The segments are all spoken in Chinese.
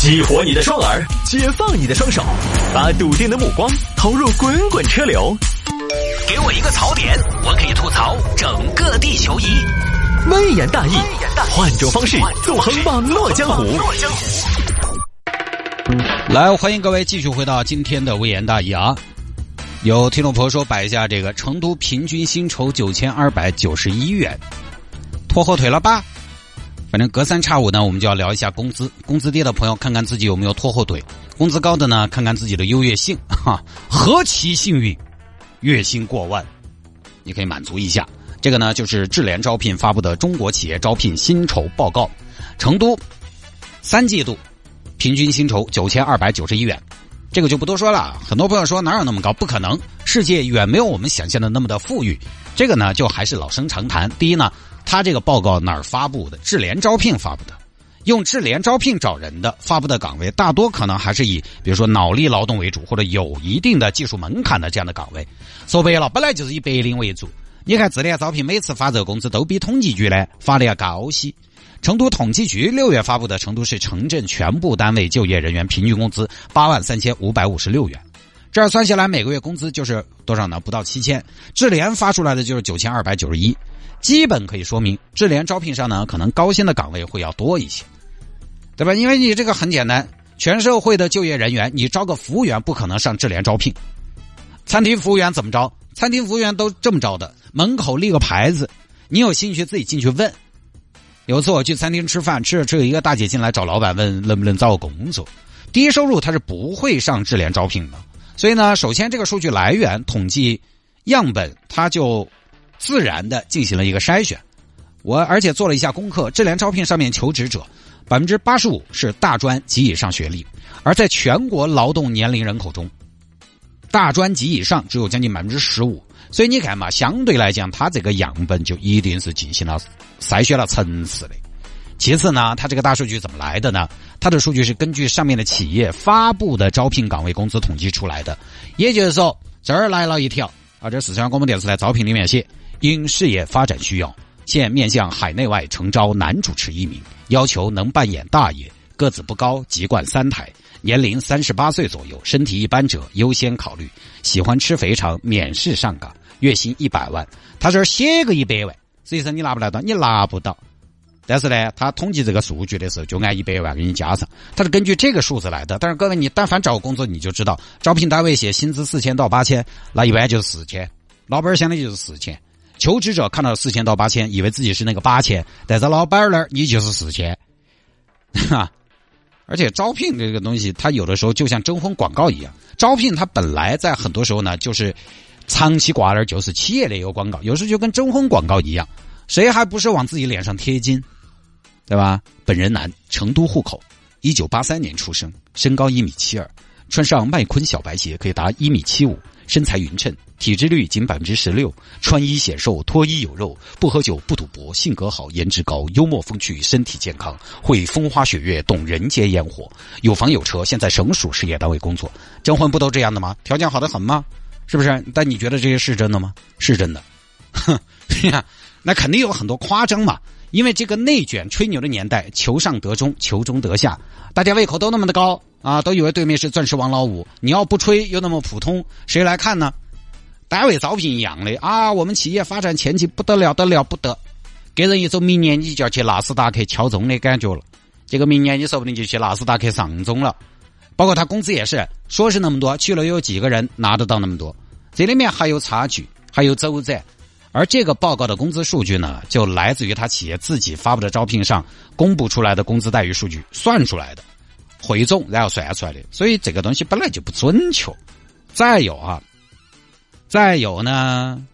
激活你的双耳，解放你的双手，把笃定的目光投入滚滚车流。给我一个槽点，我可以吐槽整个地球仪。微言大义，换种方式纵横网络江湖。来，欢迎各位继续回到今天的微言大义啊！有听众朋友说摆一下这个成都平均薪酬九千二百九十一元，拖后腿了吧？反正隔三差五呢，我们就要聊一下工资。工资低的朋友，看看自己有没有拖后腿；工资高的呢，看看自己的优越性。哈，何其幸运，月薪过万，你可以满足一下。这个呢，就是智联招聘发布的中国企业招聘薪酬报告。成都三季度平均薪酬九千二百九十一元，这个就不多说了。很多朋友说哪有那么高？不可能，世界远没有我们想象的那么的富裕。这个呢，就还是老生常谈。第一呢。他这个报告哪儿发布的？智联招聘发布的，用智联招聘找人的发布的岗位，大多可能还是以比如说脑力劳动为主，或者有一定的技术门槛的这样的岗位。说白了，本来就是以白领为主。你看智联招聘每次发这个工资都比统计局呢发的要高些。成都统计局六月发布的成都市城镇全部单位就业人员平均工资八万三千五百五十六元，这儿算下来每个月工资就是多少呢？不到七千。智联发出来的就是九千二百九十一。基本可以说明，智联招聘上呢，可能高薪的岗位会要多一些，对吧？因为你这个很简单，全社会的就业人员，你招个服务员不可能上智联招聘。餐厅服务员怎么招？餐厅服务员都这么招的，门口立个牌子，你有兴趣自己进去问。有次我去餐厅吃饭，吃着吃着，一个大姐进来找老板问能不能找个工作，低收入他是不会上智联招聘的。所以呢，首先这个数据来源统计样本，它就。自然的进行了一个筛选，我而且做了一下功课，智联招聘上面求职者百分之八十五是大专及以上学历，而在全国劳动年龄人口中，大专及以上只有将近百分之十五，所以你看嘛，相对来讲，它这个样本就一定是进行了筛选了层次的。其次呢，它这个大数据怎么来的呢？它的数据是根据上面的企业发布的招聘岗位工资统计出来的，也就是说，这儿来了一条啊，这四川广播电视台招聘里面写。因事业发展需要，现面向海内外诚招男主持一名，要求能扮演大爷，个子不高，籍贯三台，年龄三十八岁左右，身体一般者优先考虑，喜欢吃肥肠，免试上岗，月薪一百万。他这儿写个一百万，实际上你拿不来到，你拿不到。但是呢，他统计这个数据的时候，就按一百万给你加上，他是根据这个数字来的。但是各位，你但凡找工作，你就知道，招聘单位写薪资四千到八千，那一般就是四千，老板儿相当于就是四千。求职者看到四千到八千，以为自己是那个八千，但在老板那儿你就是四千，哈。而且招聘这个东西，它有的时候就像征婚广告一样，招聘它本来在很多时候呢，就是长期挂那就是企业的一个广告，有时候就跟征婚广告一样，谁还不是往自己脸上贴金，对吧？本人男，成都户口，一九八三年出生，身高一米七二，穿上麦昆小白鞋可以达一米七五。身材匀称，体脂率仅百分之十六，穿衣显瘦，脱衣有肉，不喝酒，不赌博，性格好，颜值高，幽默风趣，身体健康，会风花雪月，懂人间烟火，有房有车，现在省属事业单位工作。征婚不都这样的吗？条件好的很吗？是不是？但你觉得这些是真的吗？是真的。哼，那肯定有很多夸张嘛。因为这个内卷吹牛的年代，求上得中，求中得下，大家胃口都那么的高。啊，都以为对面是钻石王老五。你要不吹又那么普通，谁来看呢？单位招聘一样的啊，我们企业发展前景不得了，得了不得，给人一种明年你就要去纳斯达克敲钟的感觉了。结果明年你说不定就去纳斯达克上钟了。包括他工资也是，说是那么多，去了有几个人拿得到那么多？这里面还有差距，还有走窄。而这个报告的工资数据呢，就来自于他企业自己发布的招聘上公布出来的工资待遇数据算出来的。汇总然后算出来的，所以这个东西本来就不准确。再有啊，再有呢，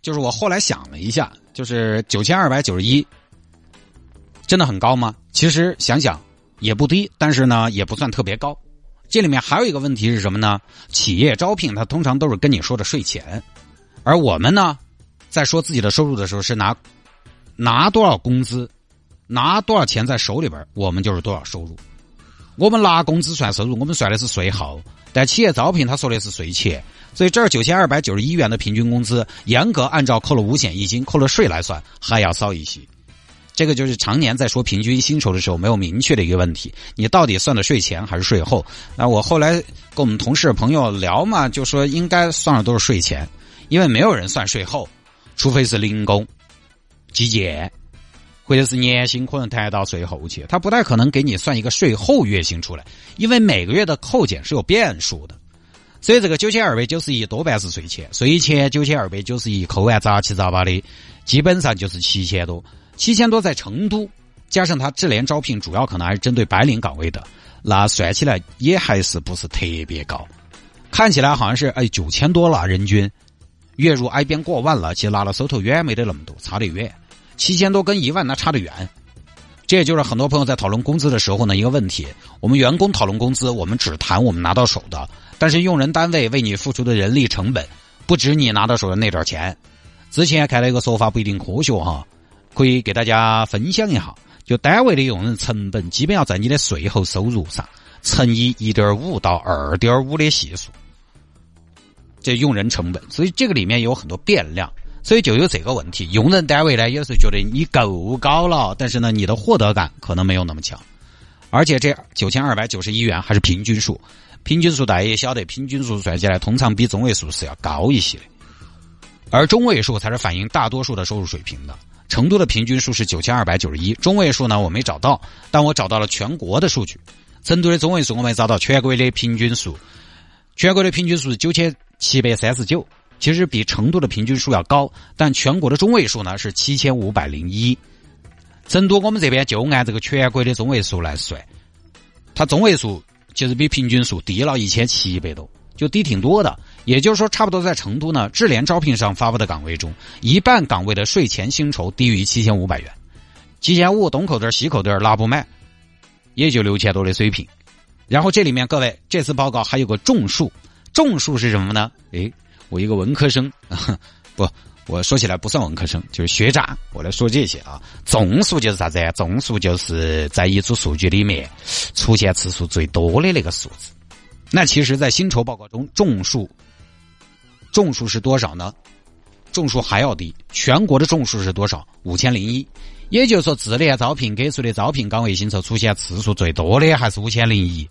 就是我后来想了一下，就是九千二百九十一，真的很高吗？其实想想也不低，但是呢也不算特别高。这里面还有一个问题是什么呢？企业招聘它通常都是跟你说的税前，而我们呢，在说自己的收入的时候是拿拿多少工资，拿多少钱在手里边，我们就是多少收入。我们拿工资算收入，我们算的是税后，但企业招聘他说的是税前，所以这儿九千二百九十一元的平均工资，严格按照扣了五险一金、扣了税来算，还要少一些。这个就是常年在说平均薪酬的时候没有明确的一个问题，你到底算的税前还是税后？那我后来跟我们同事朋友聊嘛，就说应该算的都是税前，因为没有人算税后，除非是零工、基建，或者是年薪可能谈到税后去，他不太可能给你算一个税后月薪出来，因为每个月的扣减是有变数的。所以这个九千二百九十一多半是税前，税前九千二百九十一扣完杂七杂八的，基本上就是七千多。七千多在成都，加上他智联招聘主要可能还是针对白领岗位的，那算起来也还是不是特别高。看起来好像是哎九千多了人均，月入挨边过万了，其实拿到手头远没得那么多，差得远。七千多跟一万那差得远。这也就是很多朋友在讨论工资的时候呢一个问题。我们员工讨论工资，我们只谈我们拿到手的，但是用人单位为你付出的人力成本不止你拿到手的那点钱。之前看到一个说法不一定科学哈。可以给大家分享一下，就单位的用人成本，基本要在你的税后收入上乘以一点五到二点五的系数，这用人成本。所以这个里面有很多变量，所以就有这个问题。用人单位呢，有时候觉得你够高了，但是呢，你的获得感可能没有那么强。而且这九千二百九十一元还是平均数，平均数大家也晓得，平均数算起来通常比中位数是要高一些的，而中位数才是反映大多数的收入水平的。成都的平均数是九千二百九十一，中位数呢我没找到，但我找到了全国的数据。成都的中位数我没找到，全国的平均数，全国的平均数是九千七百三十九，其实比成都的平均数要高，但全国的中位数呢是七千五百零一。成都我们这边就按这个全国的中位数来算，它中位数其实比平均数低了一千七百多，就低挺多的。也就是说，差不多在成都呢，智联招聘上发布的岗位中，一半岗位的税前薪酬低于七千五百元，七千五东口袋西口袋拉不满，也就六千多的水平。然后这里面各位，这次报告还有个众数，众数是什么呢？诶，我一个文科生，不，我说起来不算文科生，就是学渣，我来说这些啊。众数就是啥子？众数就是在一组数据里面出现次数最多的那个数字。那其实，在薪酬报告中，众数。众数是多少呢？众数还要低，全国的众数是多少？五千零一。也就是说，智联招聘给出的招聘岗位薪酬出现次数最多的还是五千零一。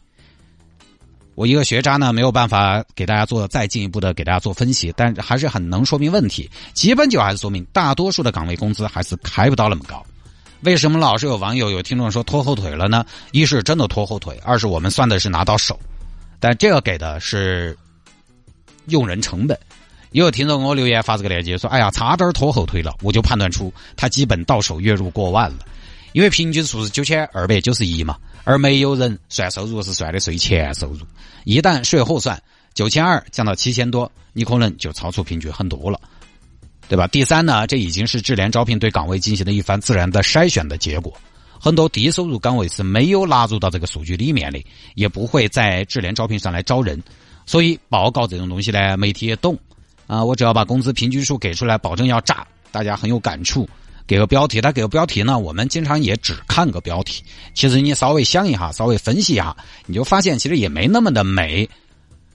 我一个学渣呢，没有办法给大家做再进一步的给大家做分析，但还是很能说明问题。基本就还是说明，大多数的岗位工资还是开不到那么高。为什么老是有网友有听众说拖后腿了呢？一是真的拖后腿，二是我们算的是拿到手，但这个给的是用人成本。也有听众给我留言发这个链接说：“哎呀，差点拖后腿了。”我就判断出他基本到手月入过万了，因为平均数是九千二百九十一嘛，而没有人算收入是算的税前收入，一旦税后算九千二降到七千多，你可能就超出平均很多了，对吧？第三呢，这已经是智联招聘对岗位进行了一番自然的筛选的结果，很多低收入岗位是没有纳入到这个数据里面的，也不会在智联招聘上来招人，所以报告这种东西呢，媒体也懂。啊，我只要把工资平均数给出来，保证要炸，大家很有感触。给个标题，他给个标题呢，我们经常也只看个标题。其实你稍微想一下，稍微分析一下，你就发现其实也没那么的美。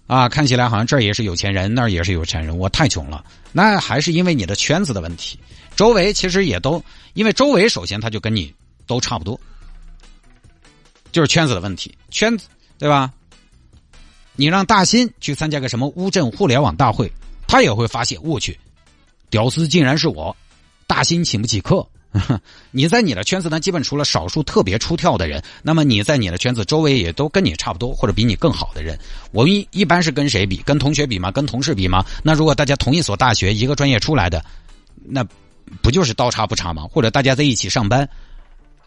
啊，看起来好像这儿也是有钱人，那儿也是有钱人，我太穷了。那还是因为你的圈子的问题，周围其实也都因为周围首先他就跟你都差不多，就是圈子的问题，圈子对吧？你让大新去参加个什么乌镇互联网大会。他也会发现，我去，屌丝竟然是我，大新请不起客。你在你的圈子呢，基本除了少数特别出挑的人，那么你在你的圈子周围也都跟你差不多，或者比你更好的人。我们一一般是跟谁比？跟同学比吗？跟同事比吗？那如果大家同一所大学一个专业出来的，那不就是刀叉不差吗？或者大家在一起上班，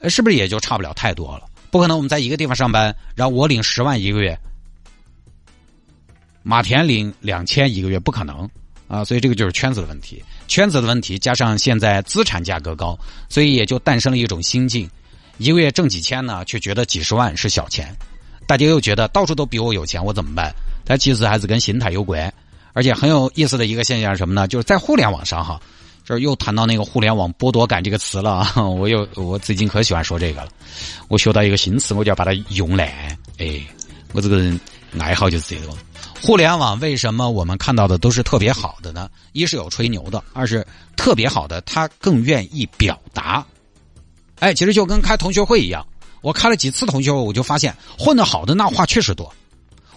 是不是也就差不了太多了？不可能我们在一个地方上班，然后我领十万一个月。马田领两千一个月不可能啊，所以这个就是圈子的问题，圈子的问题加上现在资产价格高，所以也就诞生了一种心境：一个月挣几千呢，却觉得几十万是小钱；大家又觉得到处都比我有钱，我怎么办？它其实还是跟心态有关。而且很有意思的一个现象是什么呢？就是在互联网上哈，这又谈到那个互联网剥夺感这个词了。我又我最近可喜欢说这个了，我学到一个新词，我就要把它用烂。哎，我这个人爱好就是这个。互联网为什么我们看到的都是特别好的呢？一是有吹牛的，二是特别好的，他更愿意表达。哎，其实就跟开同学会一样，我开了几次同学会，我就发现混得好的那话确实多。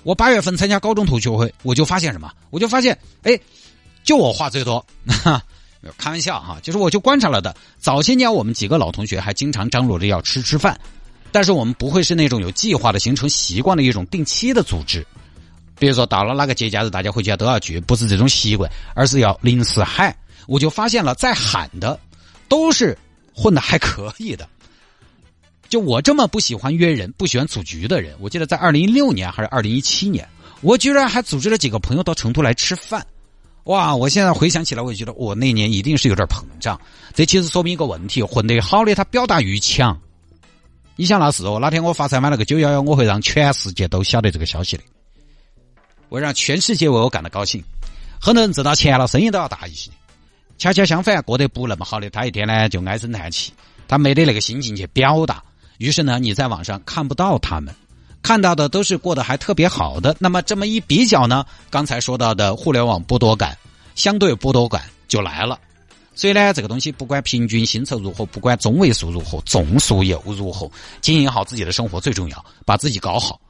我八月份参加高中同学会，我就发现什么？我就发现，哎，就我话最多。开玩笑哈，就是我就观察了的。早些年我们几个老同学还经常张罗着要吃吃饭，但是我们不会是那种有计划的形成习惯的一种定期的组织。比如说到了哪个节假日，大家回家都要聚，不是这种习惯，而是要临时喊。我就发现了，在喊的都是混的还可以的。就我这么不喜欢约人、不喜欢组局的人，我记得在二零一六年还是二零一七年，我居然还组织了几个朋友到成都来吃饭。哇！我现在回想起来，我就觉得我那年一定是有点膨胀。这其实说明一个问题：混得好的他表达欲强。你想那是哦，哪天我发财买了个九幺幺，我会让全世界都晓得这个消息的，我让全世界为我感到高兴。很多人挣到钱了，生意都要大一些。恰恰相反，过得不那么好的，他一天呢就唉声叹气，他没得那个心情去表达。于是呢，你在网上看不到他们。看到的都是过得还特别好的，那么这么一比较呢，刚才说到的互联网剥夺感，相对剥夺感就来了。所以呢，这个东西不管平均薪酬如何，不管中位数如何，总数又如何，经营好自己的生活最重要，把自己搞好。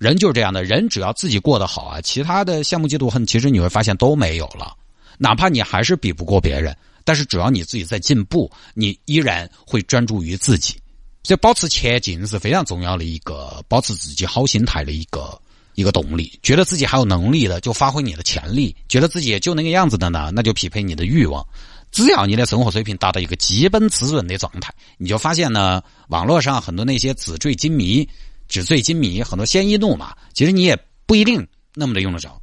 人就是这样的，人只要自己过得好啊，其他的羡慕嫉妒恨，其实你会发现都没有了。哪怕你还是比不过别人，但是只要你自己在进步，你依然会专注于自己。所以，保持前进是非常重要的一个保持自己好心态的一个一个动力。觉得自己还有能力的，就发挥你的潜力；觉得自己也就那个样子的呢，那就匹配你的欲望。只要你的生活水平达到一个基本滋润的状态，你就发现呢，网络上很多那些纸醉金迷、纸醉金迷，很多鲜衣怒马，其实你也不一定那么的用得着。